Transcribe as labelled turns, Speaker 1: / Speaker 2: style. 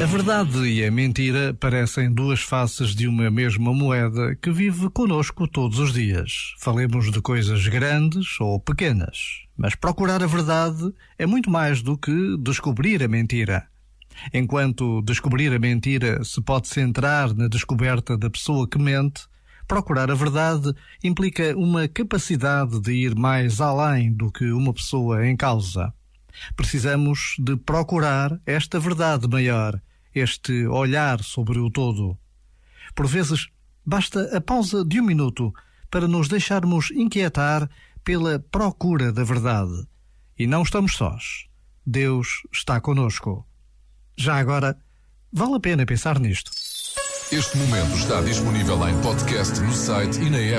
Speaker 1: A verdade e a mentira parecem duas faces de uma mesma moeda que vive conosco todos os dias. Falemos de coisas grandes ou pequenas, mas procurar a verdade é muito mais do que descobrir a mentira. Enquanto descobrir a mentira se pode centrar na descoberta da pessoa que mente, procurar a verdade implica uma capacidade de ir mais além do que uma pessoa em causa. Precisamos de procurar esta verdade maior este olhar sobre o todo. Por vezes, basta a pausa de um minuto para nos deixarmos inquietar pela procura da verdade. E não estamos sós. Deus está conosco. Já agora, vale a pena pensar nisto.
Speaker 2: Este momento está disponível em podcast no site e na app.